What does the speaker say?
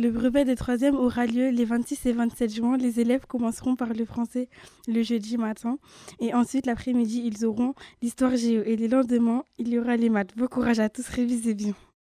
Le brevet de troisième aura lieu les 26 et 27 juin. Les élèves commenceront par le français le jeudi matin et ensuite l'après-midi ils auront l'histoire géo et les lendemains il y aura les maths. Bon courage à tous, révisez bien.